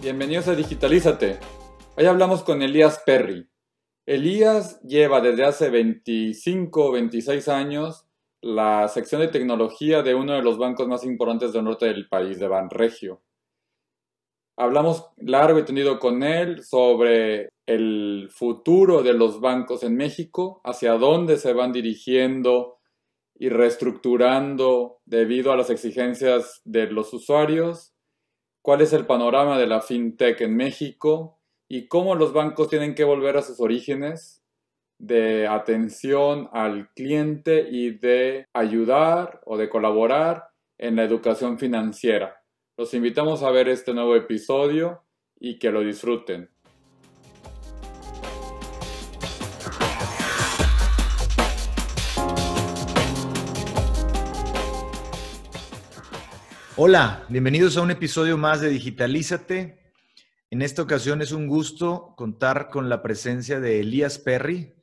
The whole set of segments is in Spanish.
bienvenidos a Digitalízate. Hoy hablamos con Elías Perry. Elías lleva desde hace 25 o 26 años la sección de tecnología de uno de los bancos más importantes del norte del país, de Banregio. Hablamos largo y tendido con él sobre el futuro de los bancos en México, hacia dónde se van dirigiendo y reestructurando debido a las exigencias de los usuarios, cuál es el panorama de la fintech en México y cómo los bancos tienen que volver a sus orígenes de atención al cliente y de ayudar o de colaborar en la educación financiera. Los invitamos a ver este nuevo episodio y que lo disfruten. Hola, bienvenidos a un episodio más de Digitalízate. En esta ocasión es un gusto contar con la presencia de Elías Perry,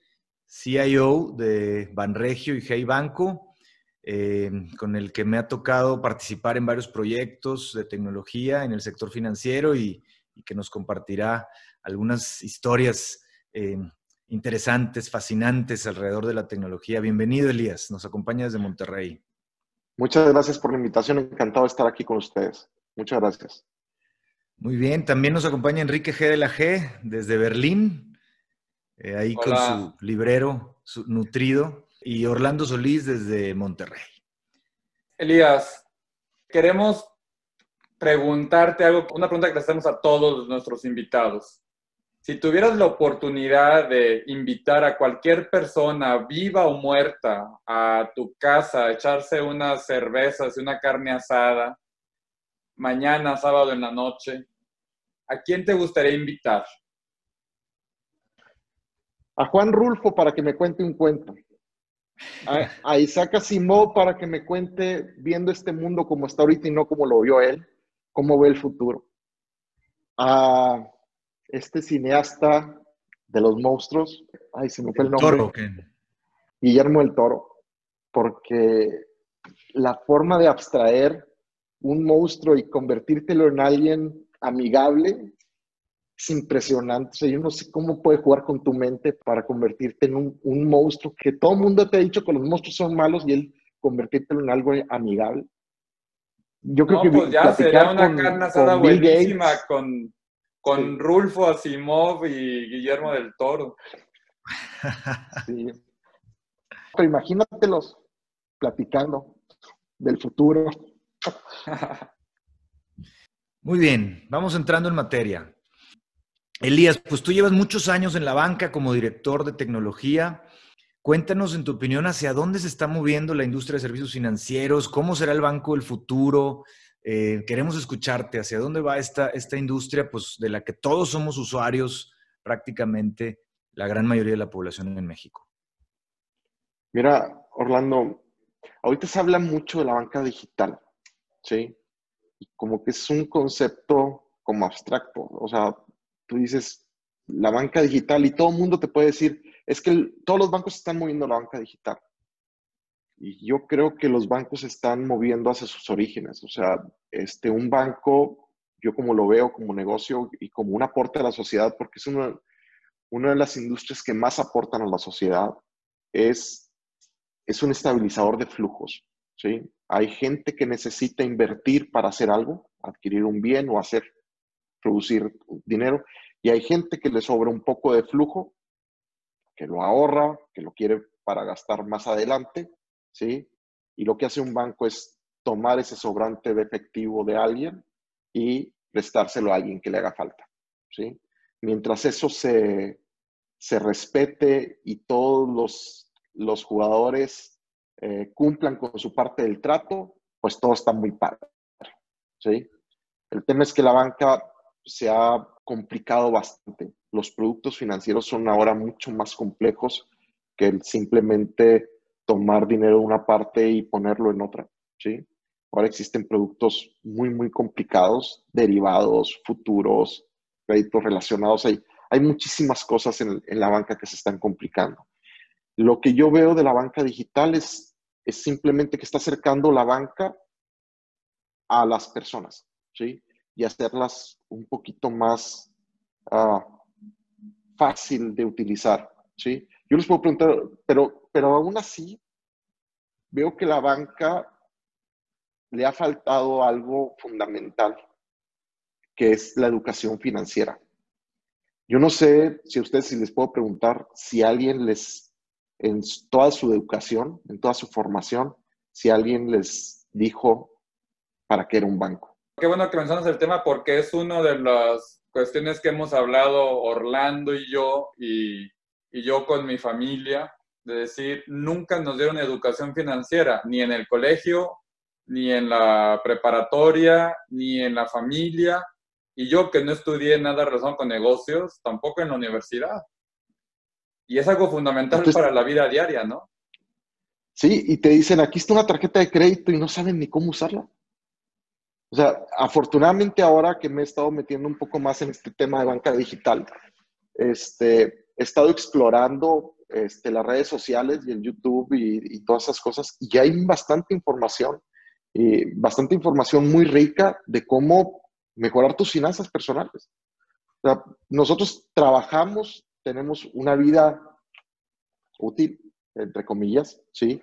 CIO de Banregio y Hey Banco, eh, con el que me ha tocado participar en varios proyectos de tecnología en el sector financiero y, que nos compartirá algunas historias eh, interesantes, fascinantes alrededor de la tecnología. Bienvenido, Elías. Nos acompaña desde Monterrey. Muchas gracias por la invitación. Encantado de estar aquí con ustedes. Muchas gracias. Muy bien, también nos acompaña Enrique G. de la G desde Berlín, eh, ahí con su librero su, nutrido, y Orlando Solís desde Monterrey. Elías, queremos preguntarte algo, una pregunta que le hacemos a todos nuestros invitados. Si tuvieras la oportunidad de invitar a cualquier persona, viva o muerta, a tu casa, a echarse unas cervezas y una carne asada, mañana, sábado en la noche, ¿a quién te gustaría invitar? A Juan Rulfo para que me cuente un cuento. A, Isaac Asimov para que me cuente, viendo este mundo como está ahorita y no como lo vio él, cómo ve el futuro. A este cineasta de los monstruos, ay, se me fue el, nombre. Guillermo del Toro, porque la forma de abstraer un monstruo y convertírtelo en alguien amigable es impresionante. O sea, yo no sé cómo puede jugar con tu mente para convertirte en un, monstruo que todo el mundo te ha dicho que los monstruos son malos y él convertírtelo en algo amigable. Yo creo que pues ya sería una carne asada buenísima con, con Rulfo Asimov y Guillermo del Toro. Sí. Pero imagínatelos platicando del futuro. Muy bien, vamos entrando en materia. Elías, pues tú llevas muchos años en la banca como director de tecnología. Cuéntanos, en tu opinión, hacia dónde se está moviendo la industria de servicios financieros, cómo será el banco del futuro. Eh, queremos escucharte, hacia dónde va esta, esta industria, pues de la que todos somos usuarios, prácticamente la gran mayoría de la población en México. Mira, Orlando, ahorita se habla mucho de la banca digital. ¿sí? Y como que es un concepto como abstracto, o sea, tú dices la banca digital y todo el mundo te puede decir, es que todos los bancos están moviendo la banca digital. Y yo creo que los bancos están moviendo hacia sus orígenes, o sea, este, un banco, yo como lo veo como negocio y como un aporte a la sociedad, porque es una, una de las industrias que más aportan a la sociedad, es, es un estabilizador de flujos. ¿sí? Hay gente que necesita invertir para hacer algo, adquirir un bien o hacer, producir dinero, y hay gente que le sobra un poco de flujo, que lo ahorra, que lo quiere para gastar más adelante, ¿sí? Y lo que hace un banco es tomar ese sobrante de efectivo de alguien y prestárselo a alguien que le haga falta, ¿sí? Mientras eso se, se respete y todos los, los jugadores eh, cumplan con su parte del trato, pues todo está muy padre. ¿sí? El tema es que la banca se ha complicado bastante. Los productos financieros son ahora mucho más complejos que simplemente tomar dinero de una parte y ponerlo en otra. ¿sí? Ahora existen productos muy, muy complicados, derivados, futuros, créditos relacionados. Hay, hay muchísimas cosas en, en la banca que se están complicando. Lo que yo veo de la banca digital es, es simplemente que está acercando la banca a las personas, ¿sí? Y hacerlas un poquito más ah, fácil de utilizar, ¿sí? Yo les puedo preguntar, pero, pero aún así, veo que la banca le ha faltado algo fundamental, que es la educación financiera. Yo no sé si a ustedes si les puedo preguntar si alguien les, en toda su educación, en toda su formación, si alguien les dijo para qué era un banco. Qué bueno que mencionas el tema porque es una de las cuestiones que hemos hablado Orlando y yo y, y yo con mi familia, de decir, nunca nos dieron educación financiera, ni en el colegio, ni en la preparatoria, ni en la familia, y yo que no estudié nada relacionado con negocios, tampoco en la universidad. Y es algo fundamental para la vida diaria, ¿no? Sí, y te dicen, aquí está una tarjeta de crédito y no saben ni cómo usarla. O sea, afortunadamente ahora que me he estado metiendo un poco más en este tema de banca digital, este, he estado explorando este, las redes sociales y el YouTube y, todas esas cosas, y hay bastante información, y bastante información muy rica de cómo mejorar tus finanzas personales. O sea, nosotros trabajamos, tenemos una vida útil, entre comillas, ¿sí?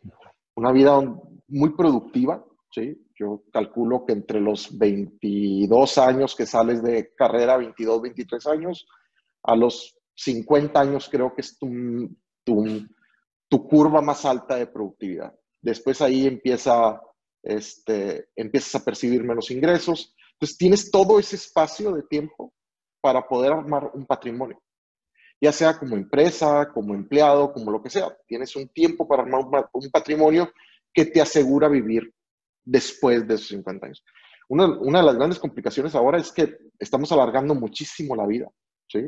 Una vida muy productiva, ¿sí? Yo calculo que entre los 22 años que sales de carrera, 22, 23 años, a los 50 años creo que es tu, curva más alta de productividad. Después ahí empieza, este, empiezas a percibir menos ingresos. Entonces tienes todo ese espacio de tiempo para poder armar un patrimonio ya sea como empresa, como empleado, como lo que sea. Tienes un tiempo para armar un, patrimonio que te asegura vivir después de esos 50 años. Una, una, de las grandes complicaciones ahora es que estamos alargando muchísimo la vida, ¿sí?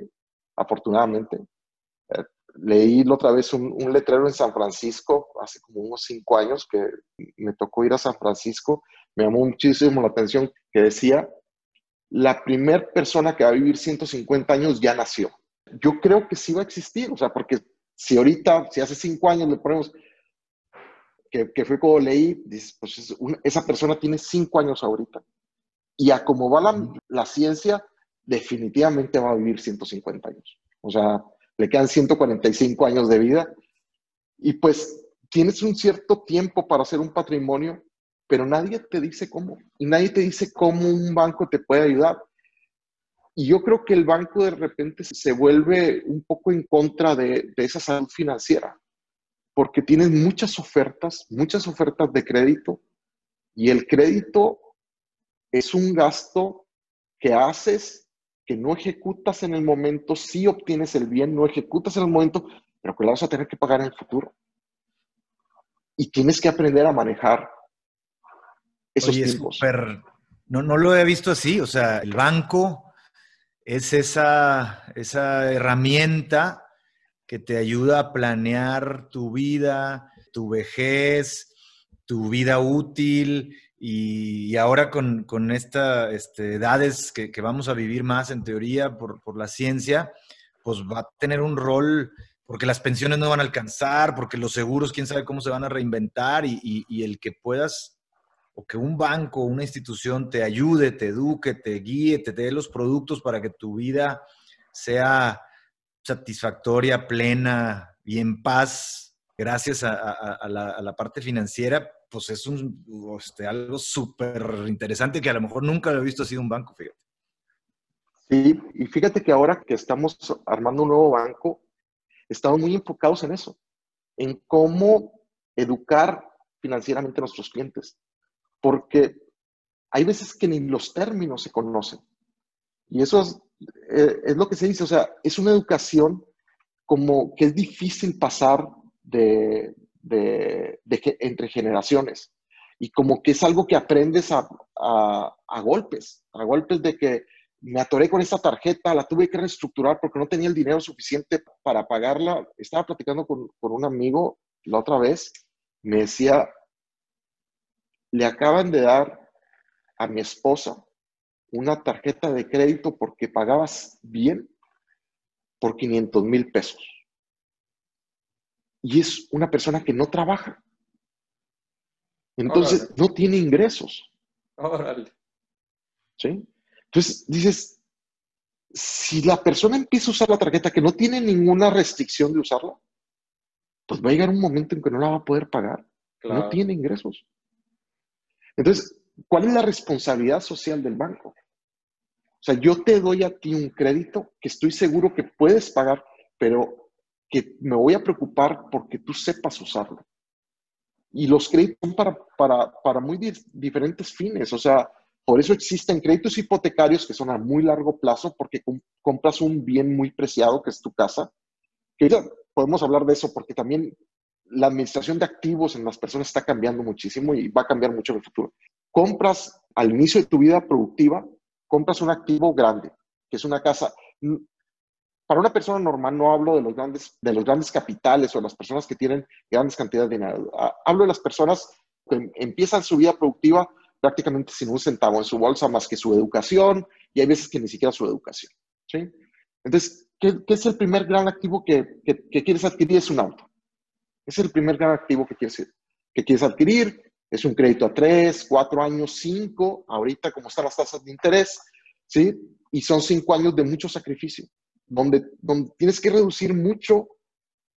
Afortunadamente. Eh, leí otra vez un, un, letrero en San Francisco, hace como unos cinco años que me tocó ir a San Francisco, me llamó muchísimo la atención que decía, la primera persona que va a vivir 150 años ya nació. Yo creo que sí va a existir, o sea, porque si ahorita, si hace cinco años le ponemos que, fue como leí, dices, pues esa persona tiene cinco años ahorita. Y a como va la, la, ciencia, definitivamente va a vivir 150 años. O sea, le quedan 145 años de vida. Y pues tienes un cierto tiempo para hacer un patrimonio, pero nadie te dice cómo. Y nadie te dice cómo un banco te puede ayudar. Y yo creo que el banco de repente se vuelve un poco en contra de, de esa salud financiera porque tienes muchas ofertas, muchas ofertas de crédito y el crédito es un gasto que haces, que no ejecutas en el momento, sí obtienes el bien, no ejecutas en el momento, pero que lo vas a tener que pagar en el futuro. Y tienes que aprender a manejar esos tiempos. No, no lo he visto así, o sea, el banco es esa, esa herramienta que te ayuda a planear tu vida, tu vejez, tu vida útil y, ahora con, estas este, edades que, vamos a vivir más en teoría por, la ciencia, pues va a tener un rol porque las pensiones no van a alcanzar, porque los seguros, quién sabe cómo se van a reinventar y, el que puedas o que un banco, una institución te ayude, te eduque, te guíe, te dé los productos para que tu vida sea satisfactoria, plena y en paz, gracias a, la, parte financiera, pues es un, este, algo súper interesante que a lo mejor nunca lo he visto así un banco, fíjate. Sí, y fíjate que ahora que estamos armando un nuevo banco, estamos muy enfocados en eso, en cómo educar financieramente a nuestros clientes, porque hay veces que ni los términos se conocen. Y eso es eh, es lo que se dice, o sea, es una educación como que es difícil pasar de, entre generaciones y como que es algo que aprendes a, golpes, a golpes de que me atoré con esta tarjeta, la tuve que reestructurar porque no tenía el dinero suficiente para pagarla. Estaba platicando con, con un amigo la otra vez, me decía, le acaban de dar a mi esposa una tarjeta de crédito porque pagabas bien por 500 mil pesos. Y es una persona que no trabaja. Entonces, no tiene ingresos. ¿Sí? Entonces, dices, si la persona empieza a usar la tarjeta que no tiene ninguna restricción de usarla, pues va a llegar un momento en que no la va a poder pagar. No tiene ingresos. Entonces, ¿cuál es la responsabilidad social del banco? O sea, yo te doy a ti un crédito que estoy seguro que puedes pagar, pero que me voy a preocupar porque tú sepas usarlo. Y los créditos son para, para, para muy diferentes fines. O sea, por eso existen créditos hipotecarios que son a muy largo plazo porque compras un bien muy preciado que es tu casa. Que ya podemos hablar de eso porque también la administración de activos en las personas está cambiando muchísimo y va a cambiar mucho en el futuro. Compras al inicio de tu vida productiva, compras un activo grande, que es una casa para una persona normal no hablo de los grandes, de los grandes capitales o las personas que tienen grandes cantidades de dinero. Hablo de las personas que empiezan su vida productiva prácticamente sin un centavo en su bolsa más que su educación y hay veces que ni siquiera su educación. ¿sí? Entonces, ¿qué, es el primer gran activo que, que, quieres adquirir? Es un auto. Es el primer gran activo que quieres, que quieres adquirir. Es un crédito a tres, cuatro años, cinco, ahorita como están las tasas de interés, ¿sí? Y son cinco años de mucho sacrificio donde, tienes que reducir mucho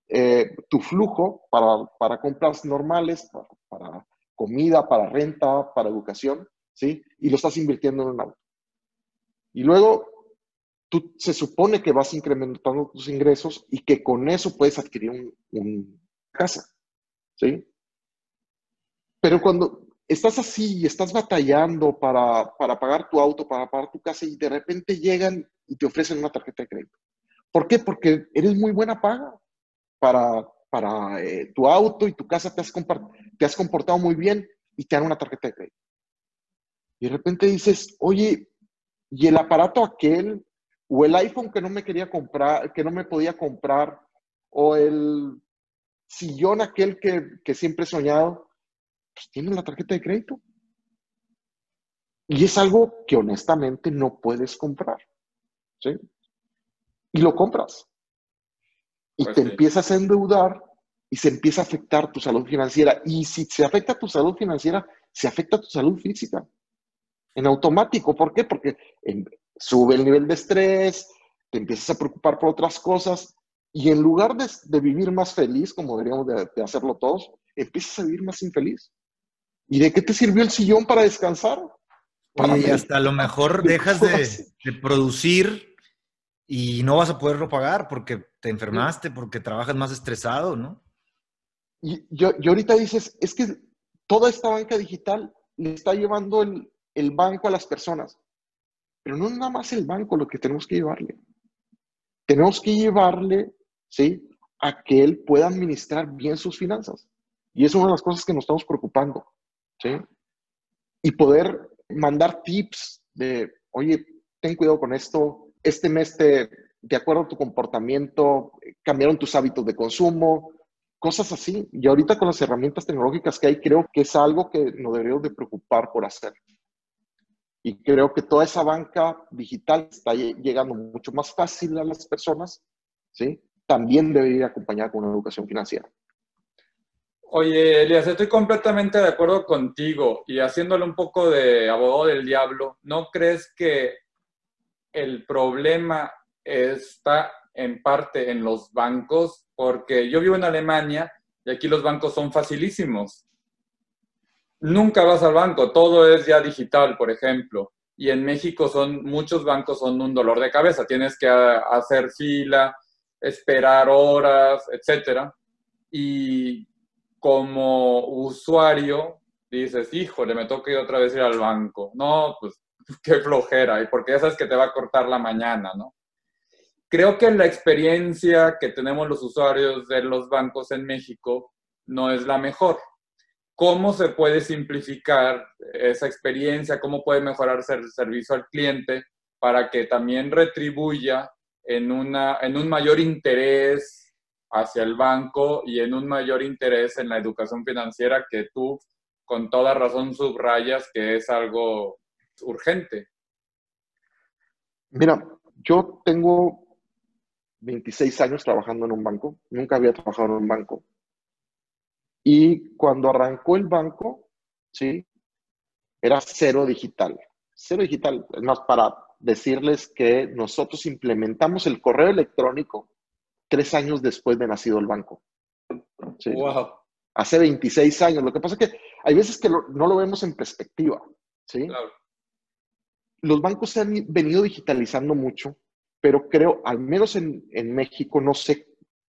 eh, tu flujo para, para compras normales, para, comida, para renta, para educación, ¿sí? Y lo estás invirtiendo en un auto. Y luego tú se supone que vas incrementando tus ingresos y que con eso puedes adquirir una un casa, ¿sí? Pero cuando estás así y estás batallando para, para pagar tu auto, para pagar tu casa y de repente llegan y te ofrecen una tarjeta de crédito. ¿Por qué? Porque eres muy buena paga para, para eh, tu auto y tu casa, te has, te has comportado muy bien y te dan una tarjeta de crédito. Y de repente dices, oye, ¿y el aparato aquel? ¿O el iPhone que no me quería comprar, que no me podía comprar? ¿O el sillón aquel que, que siempre he soñado? Pues tiene la tarjeta de crédito. Y es algo que honestamente no puedes comprar. ¿Sí? y lo compras. Y pues te empiezas a endeudar y se empieza a afectar tu salud financiera. Y si se afecta tu salud financiera, se afecta tu salud física. En automático. ¿Por qué? Porque sube el nivel de estrés, te empiezas a preocupar por otras cosas y en lugar de, vivir más feliz, como deberíamos de, hacerlo todos, empiezas a vivir más infeliz. ¿Y de qué te sirvió el sillón para descansar? y hasta a lo mejor dejas de, de producir y no vas a poderlo pagar porque te enfermaste, porque trabajas más estresado, ¿no? Y, yo, ahorita dices, es que toda esta banca digital le está llevando el, el banco a las personas, pero no es nada más el banco lo que tenemos que llevarle. Tenemos que llevarle, ¿sí? A que él pueda administrar bien sus finanzas. Y es una de las cosas que nos estamos preocupando, ¿sí? Y poder mandar tips de, oye, ten cuidado con esto, este mes de acuerdo a tu comportamiento, cambiaron tus hábitos de consumo, cosas así. Y ahorita con las herramientas tecnológicas que hay, creo que es algo que nos deberíamos de preocupar por hacer. Y creo que toda esa banca digital está llegando mucho más fácil a las personas, ¿sí? También debe ir acompañada con una educación financiera. Oye, Elias, estoy completamente de acuerdo contigo y haciéndole un poco de abogado del diablo, ¿no crees que el problema está en parte en los bancos, porque yo vivo en Alemania y aquí los bancos son facilísimos. Nunca vas al banco, todo es ya digital, por ejemplo. Y en México son muchos bancos son un dolor de cabeza, tienes que hacer fila, esperar horas, etcétera. Y como usuario dices, híjole, me toca ir otra vez ir al banco. No, pues qué flojera, y porque ya sabes que te va a cortar la mañana, ¿no? Creo que la experiencia que tenemos los usuarios de los bancos en México no es la mejor. ¿Cómo se puede simplificar esa experiencia? ¿Cómo puede mejorarse el servicio al cliente para que también retribuya en, una, en un mayor interés hacia el banco y en un mayor interés en la educación financiera que tú con toda razón subrayas que es algo urgente? Mira, yo tengo 26 años trabajando en un banco, nunca había trabajado en un banco. Y cuando arrancó el banco, ¿sí? Era cero digital. Cero digital. Más para, decirles que nosotros implementamos el correo electrónico tres años después de nacido el banco. Wow. Hace 26 años. Lo que pasa es que hay veces que no lo vemos en perspectiva. ¿sí? Claro. Los bancos se han venido digitalizando mucho, pero creo, al menos en, en México, no sé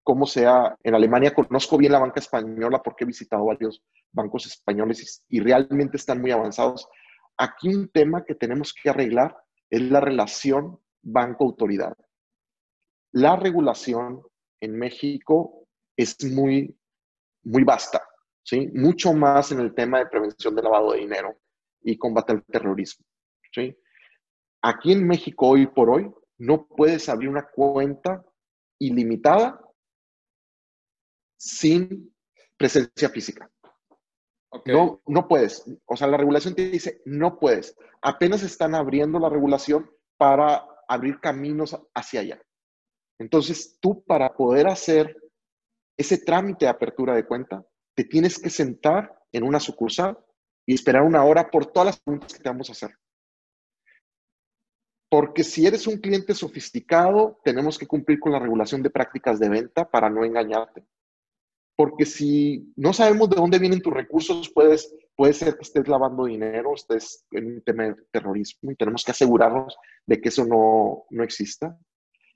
cómo sea en Alemania. Conozco bien la banca española porque he visitado varios bancos españoles y, realmente están muy avanzados. Aquí un tema que tenemos que arreglar es la relación banco-autoridad. La regulación en México es muy, muy vasta, ¿sí? Mucho más en el tema de prevención de lavado de dinero y combate al terrorismo, ¿sí? Aquí en México, hoy por hoy, no puedes abrir una cuenta ilimitada sin presencia física. No, no puedes. O sea, la regulación te dice, no puedes. Apenas están abriendo la regulación para abrir caminos hacia allá. Entonces, tú para poder hacer ese trámite de apertura de cuenta, te tienes que sentar en una sucursal y esperar una hora por todas las preguntas que te vamos a hacer. Porque si eres un cliente sofisticado, tenemos que cumplir con la regulación de prácticas de venta para no engañarte porque si no sabemos de dónde vienen tus recursos, puedes, puede ser que estés lavando dinero, estés en un terrorismo y tenemos que asegurarnos de que eso no, no exista.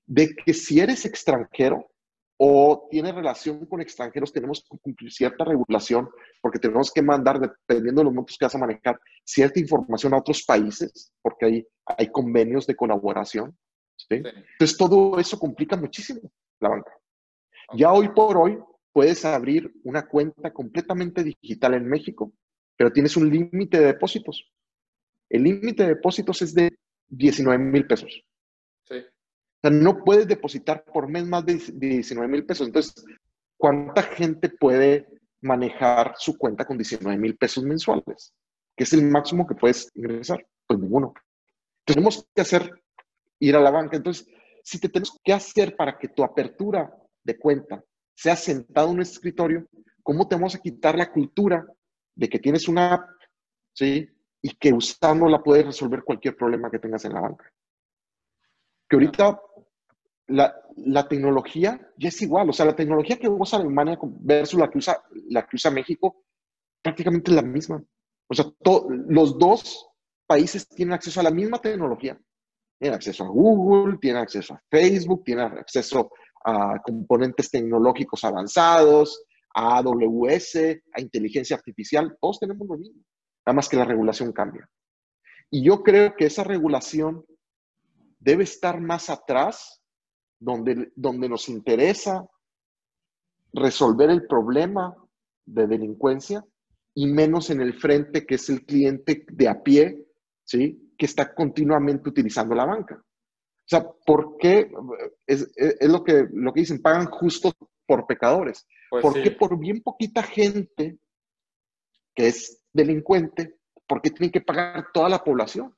De que si eres extranjero o tienes relación con extranjeros, tenemos que cumplir cierta regulación porque tenemos que mandar, dependiendo de los montos que vas a manejar, cierta información a otros países porque hay, hay convenios de colaboración. Entonces todo eso complica muchísimo la banca. Ya hoy por hoy, puedes abrir una cuenta completamente digital en México, pero tienes un límite de depósitos. El límite de depósitos es de 19 mil pesos. No puedes depositar por mes más de 19 mil pesos. Entonces, ¿cuánta gente puede manejar su cuenta con 19 mil pesos mensuales? Que es el máximo que puedes ingresar. Pues ninguno. Tenemos que hacer, ir a la banca. Entonces, si te tenemos que hacer para que tu apertura de cuenta sea sentado en un escritorio, ¿cómo te vamos a quitar la cultura de que tienes una app, ¿sí? Y que usándola puedes resolver cualquier problema que tengas en la banca. Que ahorita la, tecnología ya es igual, o sea, la tecnología que usa Alemania versus la que usa, la que usa México, prácticamente es la misma. O sea, los dos países tienen acceso a la misma tecnología. Tienen acceso a Google, tienen acceso a Facebook, tienen acceso a componentes tecnológicos avanzados, a AWS, a inteligencia artificial, todos tenemos lo mismo, nada más que la regulación cambia. Y yo creo que esa regulación debe estar más atrás, donde, donde nos interesa resolver el problema de delincuencia y menos en el frente que es el cliente de a pie, ¿sí? que está continuamente utilizando la banca. O sea, ¿por qué? Es, lo, que, lo que dicen, pagan justo por pecadores. Pues ¿Por qué por bien poquita gente que es delincuente, por qué tienen que pagar toda la población?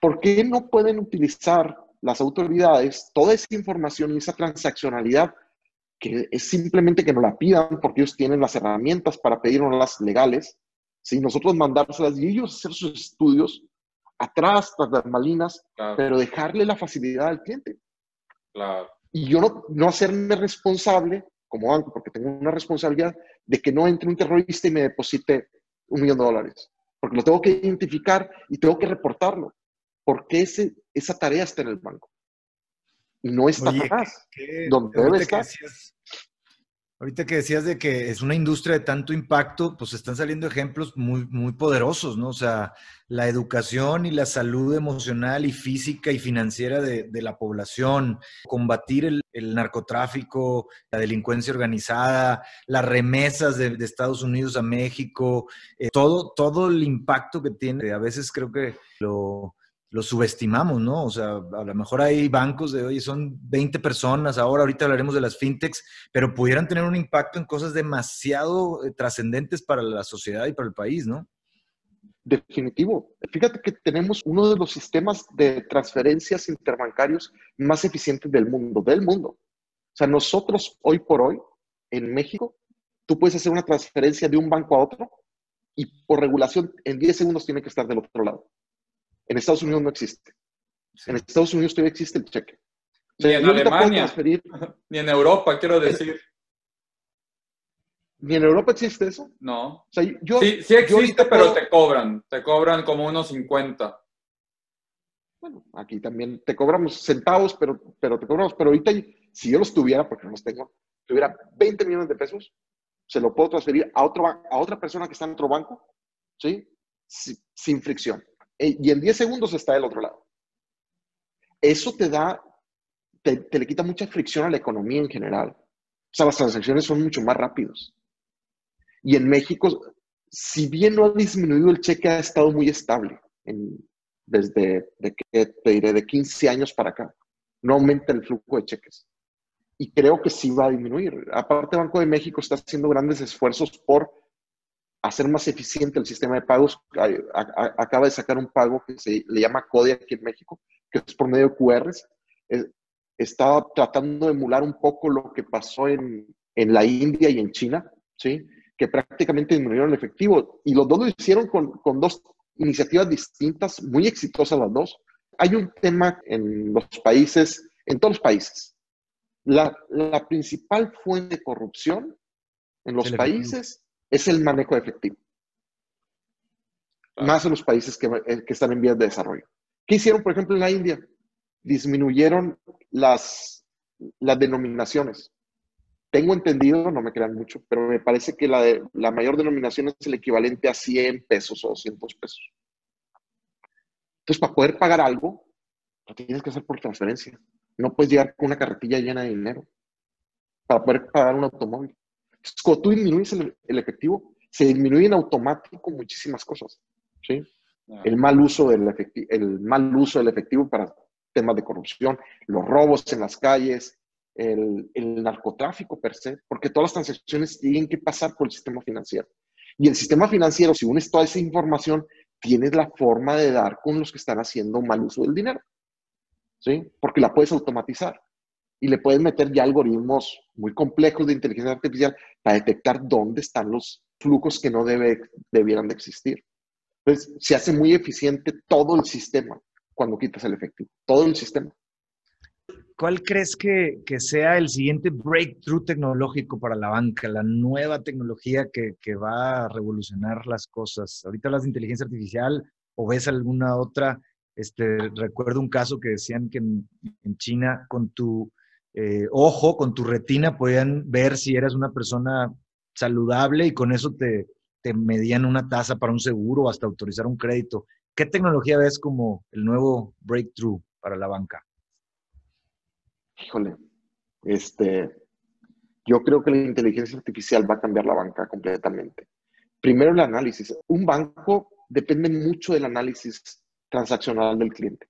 ¿Por qué no pueden utilizar las autoridades toda esa información y esa transaccionalidad que es simplemente que nos la pidan porque ellos tienen las herramientas para pedirnos las legales, si nosotros mandárselas y ellos hacer sus estudios atrás, tras las malinas, pero dejarle la facilidad al cliente. Claro. Y yo no, no hacerme responsable como banco, porque tengo una responsabilidad de que no entre un terrorista y me deposite un millón de dólares. Porque lo tengo que identificar y tengo que reportarlo. Porque ese, esa tarea está en el banco. Y no está atrás, donde debe estar. Ahorita que decías de que es una industria de tanto impacto, pues están saliendo ejemplos muy, muy poderosos, ¿no? O sea, la educación y la salud emocional y física y financiera de, la población, combatir el, narcotráfico, la delincuencia organizada, las remesas de, Estados Unidos a México, eh, todo, todo el impacto que tiene. A veces creo que lo, lo subestimamos, ¿no? O sea, a lo mejor hay bancos de, oye, son 20 personas, ahora ahorita hablaremos de las fintechs, pero pudieran tener un impacto en cosas demasiado eh, trascendentes para la sociedad y para el país, ¿no? Definitivo. Fíjate que tenemos uno de los sistemas de transferencias interbancarios más eficientes del mundo, del mundo. O sea, nosotros hoy por hoy, en México, tú puedes hacer una transferencia de un banco a otro y por regulación en 10 segundos tiene que estar del otro lado. En Estados Unidos no existe. En Estados Unidos todavía existe el cheque. ni en Alemania, ni en Europa, quiero decir. ¿Ni en Europa existe eso? No. sí, sí existe, pero te cobran. Te cobran como unos 50. Bueno, aquí también te cobramos centavos, pero, pero te cobramos. Pero ahorita, si yo los tuviera, porque no los tengo, tuviera 20 millones de pesos, se lo puedo transferir a, otro, a otra persona que está en otro banco, ¿sí? sin fricción. E, y en 10 segundos está del otro lado. Eso te da, te, te le quita mucha fricción a la economía en general. O sea, las transacciones son mucho más rápidos. Y en México, si bien no ha disminuido, el cheque ha estado muy estable desde, de que, te diré, de 15 años para acá. No aumenta el flujo de cheques. Y creo que sí va a disminuir. Aparte, Banco de México está haciendo grandes esfuerzos por hacer más eficiente el sistema de pagos. Acaba de sacar un pago que se le llama CODE aquí en México, que es por medio de QRs. Está tratando de emular un poco lo que pasó en, en la India y en China, ¿sí? que prácticamente disminuyeron el efectivo. Y los dos lo hicieron con, con dos iniciativas distintas, muy exitosas las dos. Hay un tema en los países, en todos los países. La, la principal fuente de corrupción en los países es el manejo efectivo. Más en los países que, eh, que, están en vías de desarrollo. ¿Qué hicieron, por ejemplo, en la India? Disminuyeron las, las denominaciones. Tengo entendido, no me crean mucho, pero me parece que la, de, la mayor denominación es el equivalente a 100 pesos o 200 pesos. Entonces, para poder pagar algo, lo tienes que hacer por transferencia. No puedes llegar con una carretilla llena de dinero para poder pagar un automóvil. Entonces, cuando tú disminuyes el, efectivo, se disminuye en automático muchísimas cosas. ¿sí? El, mal uso del efectivo, el mal uso del efectivo para temas de corrupción, los robos en las calles, el, narcotráfico per se, porque todas las transacciones tienen que pasar por el sistema financiero. Y el sistema financiero, si unes toda esa información, tienes la forma de dar con los que están haciendo mal uso del dinero. ¿Sí? Porque la puedes automatizar y le puedes meter ya algoritmos muy complejos de inteligencia artificial para detectar dónde están los flujos que no debe, debieran de existir. Entonces, se hace muy eficiente todo el sistema cuando quitas el efectivo, todo el sistema. ¿Cuál crees que, sea el siguiente breakthrough tecnológico para la banca, la nueva tecnología que, va a revolucionar las cosas? Ahorita hablas de inteligencia artificial o ves alguna otra. Este, recuerdo un caso que decían que en, China con tu eh, ojo, con tu retina, podían ver si eras una persona saludable y con eso te, te medían una tasa para un seguro o hasta autorizar un crédito. ¿Qué tecnología ves como el nuevo breakthrough para la banca? híjole, este, yo creo que la inteligencia artificial va a cambiar la banca completamente. Primero el análisis. Un banco depende mucho del análisis transaccional del cliente.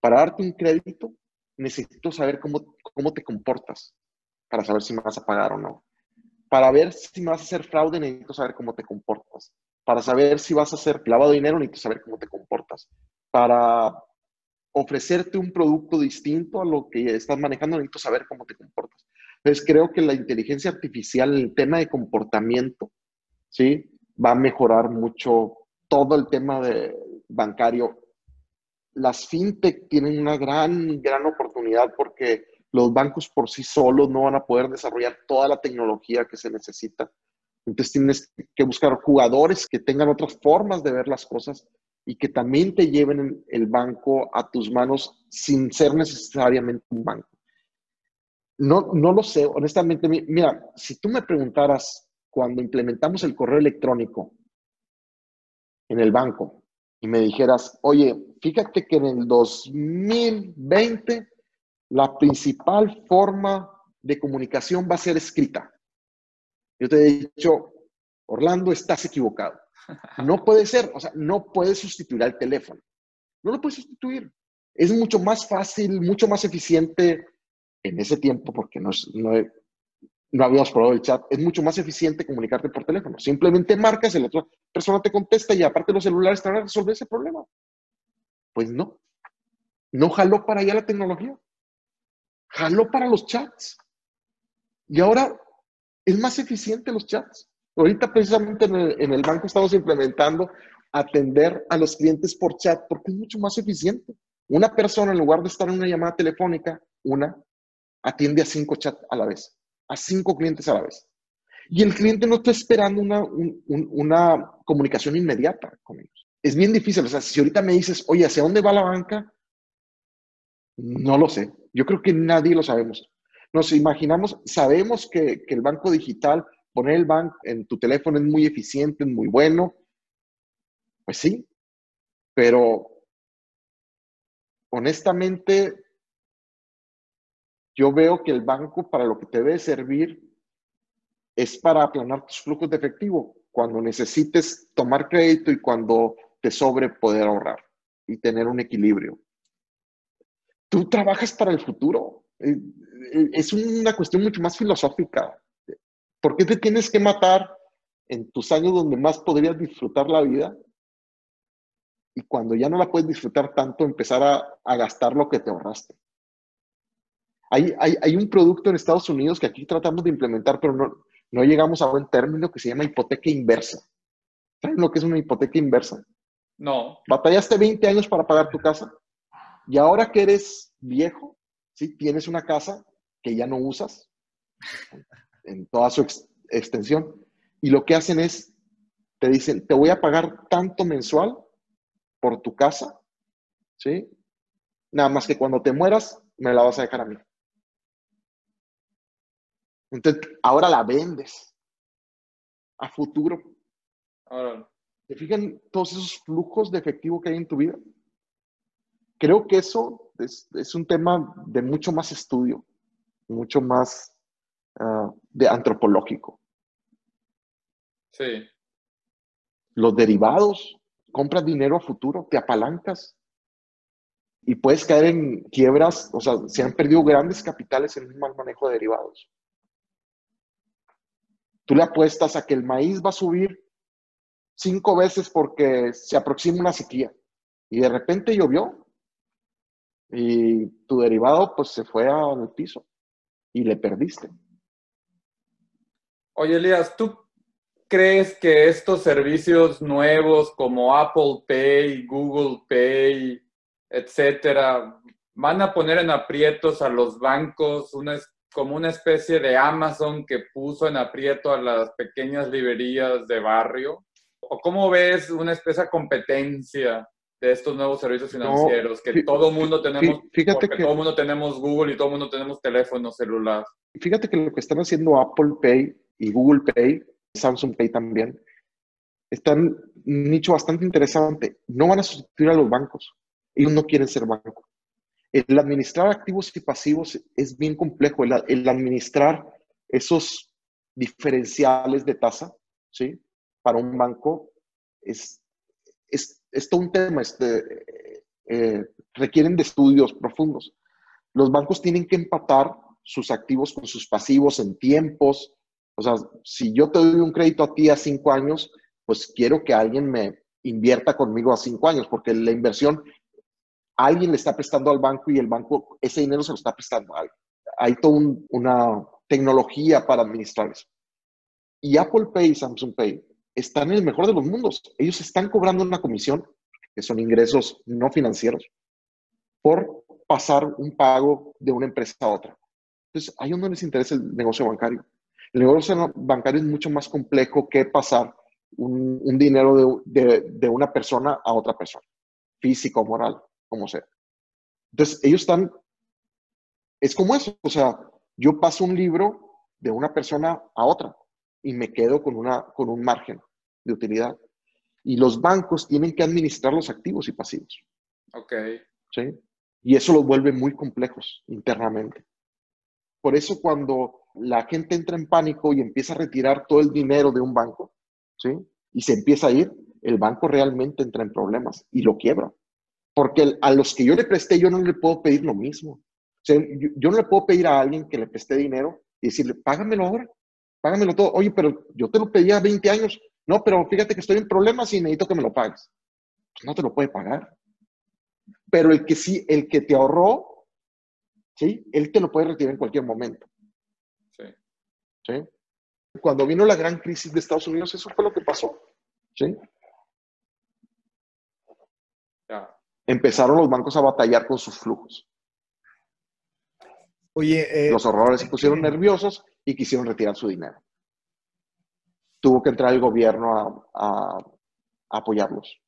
Para darte un crédito, necesito saber cómo, cómo te comportas para saber si me vas a pagar o no. Para ver si me vas a hacer fraude, necesito saber cómo te comportas. Para saber si vas a hacer lavado de dinero, necesito saber cómo te comportas. Para ofrecerte un producto distinto a lo que estás manejando, necesito saber cómo te comportas. Entonces, creo que la inteligencia artificial, el tema de comportamiento, ¿sí? Va a mejorar mucho todo el tema de bancario. Las fintech tienen una gran, gran oportunidad porque los bancos por sí solos no van a poder desarrollar toda la tecnología que se necesita. Entonces tienes que buscar jugadores que tengan otras formas de ver las cosas y que también te lleven el banco a tus manos sin ser necesariamente un banco. No, no lo sé, honestamente. Mira, si tú me preguntaras cuando implementamos el correo electrónico en el banco y me dijeras, oye, fíjate que en el 2020 la principal forma de comunicación va a ser escrita. Yo te he dicho, Orlando, estás equivocado. No puede ser, o sea, no puedes sustituir al teléfono. No lo puedes sustituir. Es mucho más fácil, mucho más eficiente en ese tiempo, porque no, no, habíamos probado el chat, es mucho más eficiente comunicarte por teléfono. Simplemente marcas, la otra persona te contesta y aparte los celulares te van a resolver ese problema. Pues no. No jaló para allá la tecnología. Jaló para los chats. Y ahora es más eficiente los chats. Ahorita precisamente en el, banco estamos implementando atender a los clientes por chat porque es mucho más eficiente. Una persona, en lugar de estar en una llamada telefónica, una, atiende a cinco chats a la vez, a cinco clientes a la vez. Y el cliente no está esperando una, una comunicación inmediata con ellos. Es bien difícil. O sea, si ahorita me dices, oye, ¿hacia dónde va la banca? No lo sé. Yo creo que nadie lo sabemos. Nos imaginamos, sabemos que, el banco digital, poner el banco en tu teléfono es muy eficiente, es muy bueno. Pues sí, pero honestamente, yo veo que el banco para lo que te debe servir es para aplanar tus flujos de efectivo cuando necesites tomar crédito y cuando te sobre poder ahorrar y tener un equilibrio. Tú trabajas para el futuro. Eh, eh, es una cuestión mucho más filosófica. ¿Por qué te tienes que matar en tus años donde más podrías disfrutar la vida? Y cuando ya no la puedes disfrutar tanto, empezar a, gastar lo que te ahorraste. Hay, hay, hay, un producto en Estados Unidos que aquí tratamos de implementar, pero no, no llegamos a buen término que se llama hipoteca inversa. ¿Saben lo que es una hipoteca inversa? No. Batallaste 20 años para pagar tu casa y ahora que eres viejo, ¿sí? tienes una casa que ya no usas en toda su extensión y lo que hacen es, te dicen, te voy a pagar tanto mensual por tu casa, ¿sí? Nada más que cuando te mueras, me la vas a dejar a mí. Entonces, ahora la vendes a futuro. Ahora. ¿Te fijan todos esos flujos de efectivo que hay en tu vida? Creo que eso es, un tema de mucho más estudio, mucho más ah, de antropológico. Sí. Los derivados, compras dinero a futuro, te apalancas y puedes caer en quiebras, o sea, se han perdido grandes capitales en un mal manejo de derivados. Tú le apuestas a que el maíz va a subir cinco veces porque se aproxima una sequía y de repente llovió y tu derivado pues se fue al piso y le perdiste. Oye, Elías, ¿tú crees que estos servicios nuevos como Apple Pay, Google Pay, etcétera, van a poner en aprietos a los bancos como una especie de Amazon que puso en aprieto a las pequeñas librerías de barrio? ¿O cómo ves una especie de competencia de estos nuevos servicios financieros que todo mundo tenemos, fíjate que todo mundo tenemos Google y todo mundo tenemos teléfono celular? Fíjate que lo que están haciendo Apple Pay y Google Pay, Samsung Pay también, están un nicho bastante interesante. No van a sustituir a los bancos. Ellos no quieren ser bancos. El administrar activos y pasivos es bien complejo. El, administrar esos diferenciales de tasa, ¿sí? Para un banco es, es, todo un tema. Este, eh, requieren de estudios profundos. Los bancos tienen que empatar sus activos con sus pasivos en tiempos. O sea, si yo te doy un crédito a ti a cinco años, pues quiero que alguien me invierta conmigo a cinco años, porque la inversión alguien le está prestando al banco y el banco ese dinero se lo está prestando. Hay toda una tecnología para administrar eso. Y Apple Pay y Samsung Pay están en el mejor de los mundos. Ellos están cobrando una comisión, que son ingresos no financieros, por pasar un pago de una empresa a otra. Entonces, ahí no les interesa el negocio bancario. El negocio bancario es mucho más complejo que pasar un, dinero de, una persona a otra persona, física o moral como sea. Entonces, ellos están, es como eso, o sea, yo paso un libro de una persona a otra y me quedo con, una, con un margen de utilidad. Y los bancos tienen que administrar los activos y pasivos. Ok. ¿Sí? Y eso los vuelve muy complejos internamente. Por eso cuando la gente entra en pánico y empieza a retirar todo el dinero de un banco, ¿sí? Y se empieza a ir, el banco realmente entra en problemas y lo quiebra. Porque a los que yo le presté, yo no le puedo pedir lo mismo. O sea, yo, no le puedo pedir a alguien que le presté dinero y decirle, págamelo ahora, págamelo todo. Oye, pero yo te lo pedía 20 años. No, pero fíjate que estoy en problemas y necesito que me lo pagues. Pues no te lo puede pagar. Pero el que sí, el que te ahorró, ¿sí? Él te lo puede retirar en cualquier momento. Sí. ¿Sí? Cuando vino la gran crisis de Estados Unidos, eso fue lo que pasó. ¿Sí? Ya. empezaron los bancos a batallar con sus flujos. Oye, eh, los ahorradores se pusieron nerviosos y quisieron retirar su dinero. Tuvo que entrar el gobierno a, apoyarlos.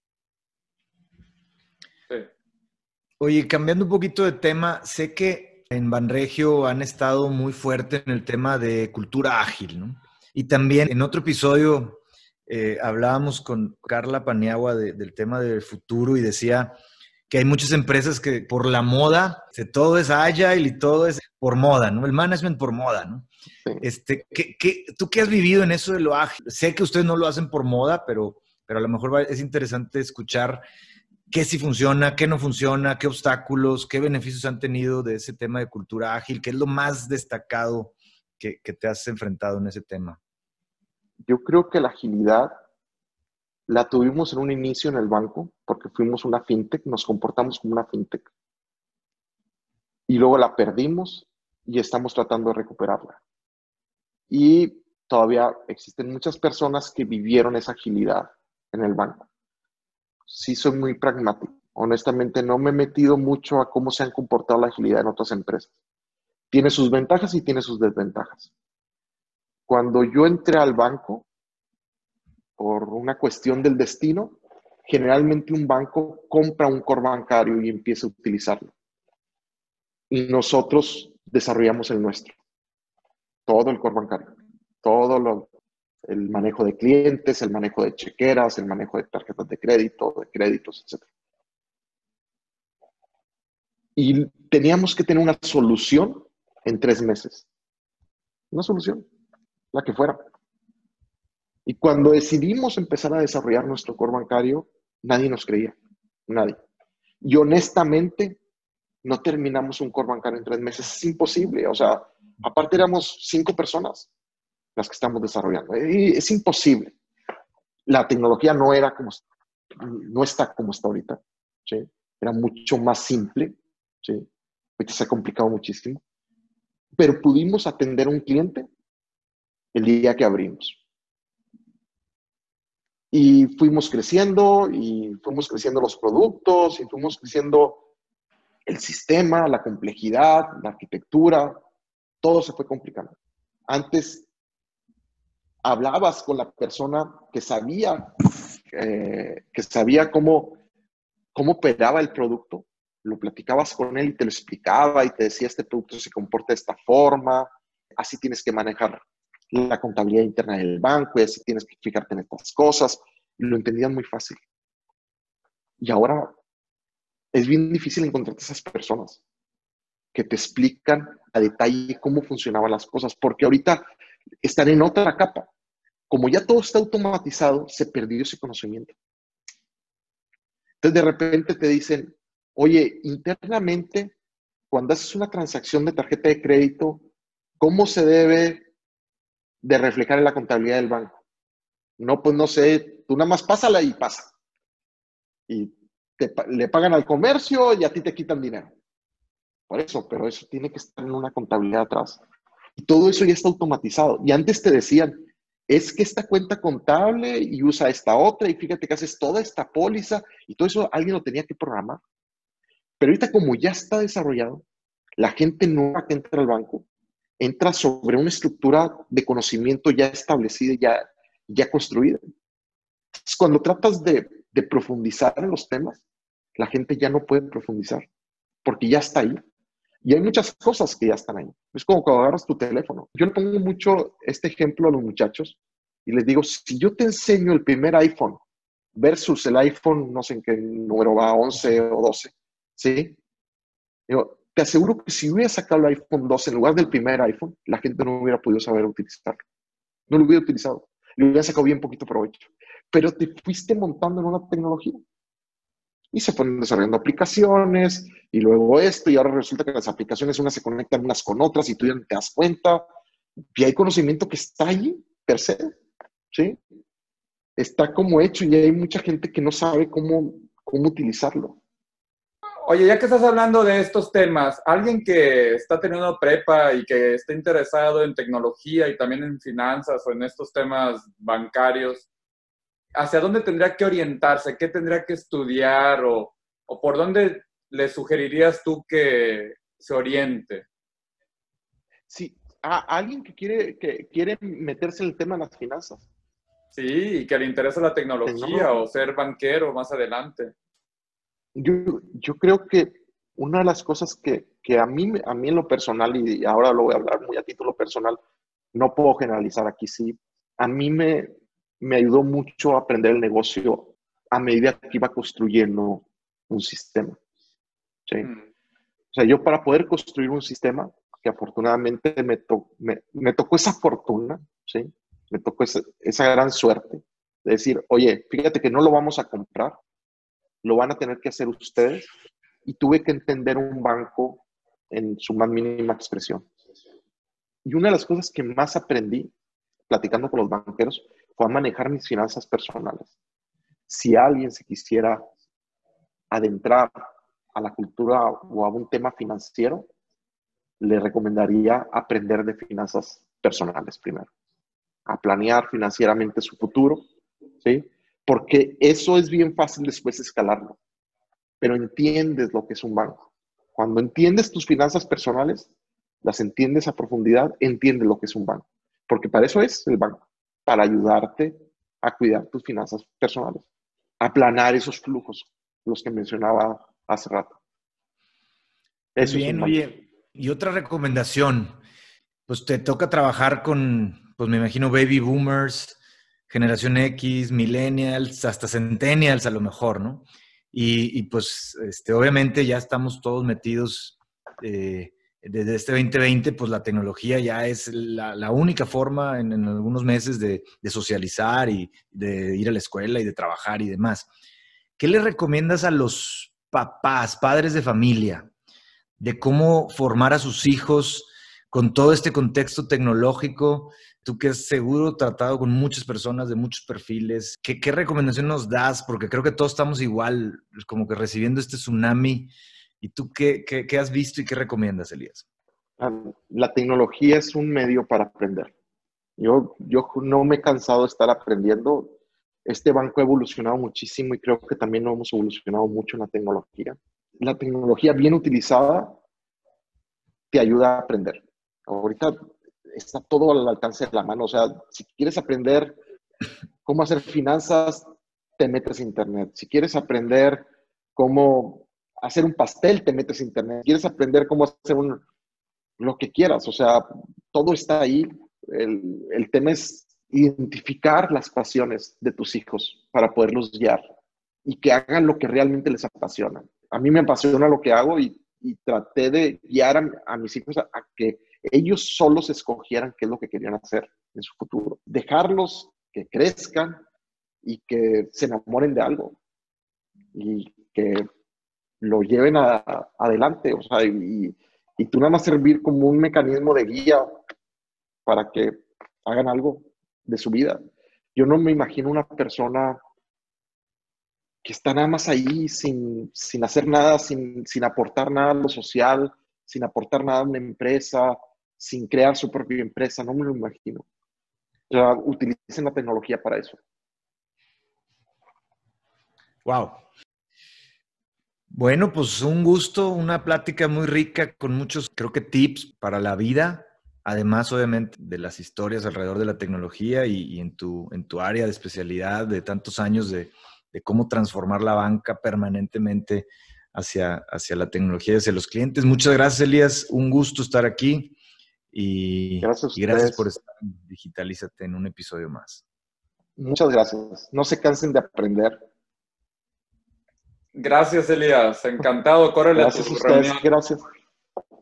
Oye, cambiando un poquito de tema, sé que en Banregio han estado muy fuerte en el tema de cultura ágil, ¿no? Y también en otro episodio eh, hablábamos con Carla Paniagua del tema del futuro y decía que hay muchas empresas que por la moda, todo es agile y todo es por moda, ¿no? El management por moda, ¿no? Este, ¿qué, qué, tú qué has vivido en eso de lo ágil? Sé que ustedes no lo hacen por moda, pero, pero a lo mejor es interesante escuchar qué sí funciona, qué no funciona, qué obstáculos, qué beneficios han tenido de ese tema de cultura ágil, qué es lo más destacado que, que te has enfrentado en ese tema. Yo creo que la agilidad la tuvimos en un inicio en el banco, porque fuimos una fintech, nos comportamos como una fintech. Y luego la perdimos y estamos tratando de recuperarla. Y todavía existen muchas personas que vivieron esa agilidad en el banco. Sí soy muy pragmático. Honestamente, no me he metido mucho a cómo se han comportado la agilidad en otras empresas. Tiene sus ventajas y tiene sus desventajas. Cuando yo entré al banco, por una cuestión del destino, generalmente un banco compra un core bancario y empieza a utilizarlo. Y nosotros desarrollamos el nuestro. Todo el core bancario. Todo el manejo de clientes, el manejo de chequeras, el manejo de tarjetas de crédito, de créditos, etc. Y teníamos que tener una solución en tres meses. Una solución, la que fuera. Y cuando decidimos empezar a desarrollar nuestro core bancario, nadie nos creía, nadie. Y honestamente, no terminamos un core bancario en tres meses. Es imposible. O sea, aparte éramos cinco personas las que estamos desarrollando. Es imposible. La tecnología no era como, no está como está ahorita. Era mucho más simple. ¿sí? Se ha complicado muchísimo. Pero pudimos atender a un cliente el día que abrimos. Y fuimos creciendo y fuimos creciendo los productos y fuimos creciendo el sistema, la complejidad, la arquitectura, todo se fue complicando. Antes hablabas con la persona que sabía, eh, que sabía cómo, cómo operaba el producto, lo platicabas con él y te lo explicaba y te decía este producto se comporta de esta forma, así tienes que manejar la contabilidad interna del banco y así tienes que fijarte en estas cosas. Lo entendían muy fácil. Y ahora es bien difícil encontrar esas personas que te explican a detalle cómo funcionaban las cosas, porque ahorita están en otra capa. Como ya todo está automatizado, se perdió ese conocimiento. Entonces de repente te dicen, oye, internamente, cuando haces una transacción de tarjeta de crédito, ¿cómo se debe de reflejar en la contabilidad del banco. No, pues no sé, tú nada más pásala y pasa. Y le pagan al comercio y a ti te quitan dinero. Por eso, pero eso tiene que estar en una contabilidad atrás. Y todo eso ya está automatizado. Y antes te decían, es que esta cuenta contable y usa esta otra y fíjate que haces toda esta póliza y todo eso alguien lo tenía que programar. Pero ahorita como ya está desarrollado, la gente nueva que entra al banco entra sobre una estructura de conocimiento ya establecida, ya, ya construida. Cuando tratas de, de profundizar en los temas, la gente ya no puede profundizar, porque ya está ahí. Y hay muchas cosas que ya están ahí. Es como cuando agarras tu teléfono. Yo le pongo mucho este ejemplo a los muchachos y les digo, si yo te enseño el primer iPhone versus el iPhone, no sé en qué número va, 11 o 12, ¿sí? Te aseguro que si hubiera sacado el iPhone 2 en lugar del primer iPhone, la gente no hubiera podido saber utilizarlo. No lo hubiera utilizado. Le hubiera sacado bien poquito provecho. Pero te fuiste montando en una tecnología. Y se fueron desarrollando aplicaciones, y luego esto, y ahora resulta que las aplicaciones unas se conectan unas con otras y tú ya no te das cuenta. Y hay conocimiento que está ahí, per se. ¿Sí? Está como hecho y hay mucha gente que no sabe cómo, cómo utilizarlo. Oye, ya que estás hablando de estos temas, alguien que está teniendo prepa y que está interesado en tecnología y también en finanzas o en estos temas bancarios, ¿hacia dónde tendría que orientarse? ¿Qué tendría que estudiar? ¿O ¿O por dónde le sugerirías tú que se oriente? Sí, a alguien que quiere, que quiere meterse en el tema de las finanzas. Sí, y que le interesa la tecnología o ser banquero más adelante. Yo, yo creo que una de las cosas que, que, a, mí, a mí en lo personal, y ahora lo voy a hablar muy a título personal, no puedo generalizar aquí, sí, a mí me, me ayudó mucho a aprender el negocio a medida que iba construyendo un sistema. ¿sí? Mm. O sea, yo para poder construir un sistema, que afortunadamente me, me, me tocó esa fortuna, ¿sí? me tocó esa, esa gran suerte de decir, oye, fíjate que no lo vamos a comprar, lo van a tener que hacer ustedes. Y tuve que entender un banco en su más mínima expresión. Y una de las cosas que más aprendí platicando con los banqueros fue a manejar mis finanzas personales. Si alguien se quisiera adentrar a la cultura o a un tema financiero, le recomendaría aprender de finanzas personales primero, a planear financieramente su futuro, ¿sí? Porque eso es bien fácil después escalarlo, pero entiendes lo que es un banco. Cuando entiendes tus finanzas personales, las entiendes a profundidad, entiendes lo que es un banco, porque para eso es el banco, para ayudarte a cuidar tus finanzas personales, a planar esos flujos, los que mencionaba hace rato. Eso Bien, oye, y otra recomendación, pues te toca trabajar con, pues me imagino, baby boomers, generación X, millennials, hasta centennials a lo mejor, ¿no? Y, pues, este, obviamente ya estamos todos metidos eh, desde este 2020, pues la tecnología ya es la, única forma en, algunos meses de, socializar y de ir a la escuela y de trabajar y demás. ¿Qué le recomiendas a los papás, padres de familia, de cómo formar a sus hijos con todo este contexto tecnológico? Tú que has seguro tratado con muchas personas de muchos perfiles, ¿qué, qué recomendación nos das? Porque creo que todos estamos igual, como que recibiendo este tsunami. ¿Y tú qué, qué, has visto y qué recomiendas, Elías? Ah, la tecnología es un medio para aprender. Yo, yo no me he cansado de estar aprendiendo. Este banco ha evolucionado muchísimo y creo que también lo hemos evolucionado mucho en la tecnología. La tecnología bien utilizada te ayuda a aprender. Ahorita está todo al alcance de la mano. O sea, si quieres aprender cómo hacer finanzas, te metes a internet. Si quieres aprender cómo hacer un pastel, te metes a internet. Quieres aprender cómo hacer un, lo que quieras. O sea, todo está ahí. El, el tema es identificar las pasiones de tus hijos para poderlos guiar y que hagan lo que realmente les apasiona. A mí me apasiona lo que hago y, traté de guiar a, mis hijos a, que ellos solos escogieran qué es lo que querían hacer en su futuro. Dejarlos que crezcan y que se enamoren de algo y que lo lleven adelante. O sea, y, y tú nada más servir como un mecanismo de guía para que hagan algo de su vida. Yo no me imagino una persona que está nada más ahí sin, sin hacer nada, sin, sin, aportar nada a lo social, sin aportar nada a una empresa, sin crear su propia empresa. No me lo imagino. Ya utilicen la tecnología para eso. Wow. Bueno, pues un gusto, una plática muy rica con muchos, creo que tips para la vida, además obviamente de las historias alrededor de la tecnología y, en, tu, en tu área de especialidad de tantos años de, cómo transformar la banca permanentemente hacia, hacia la tecnología y hacia los clientes. Muchas gracias, Elías. Un gusto estar aquí y gracias, y gracias por estar en Digitalízate en un episodio más. Muchas gracias. No se cansen de aprender. Gracias, Elías. Encantado. Córrele gracias a, ustedes, Gracias.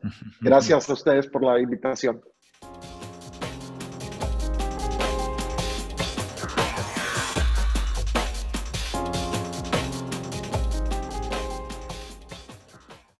Gracias a ustedes por la invitación.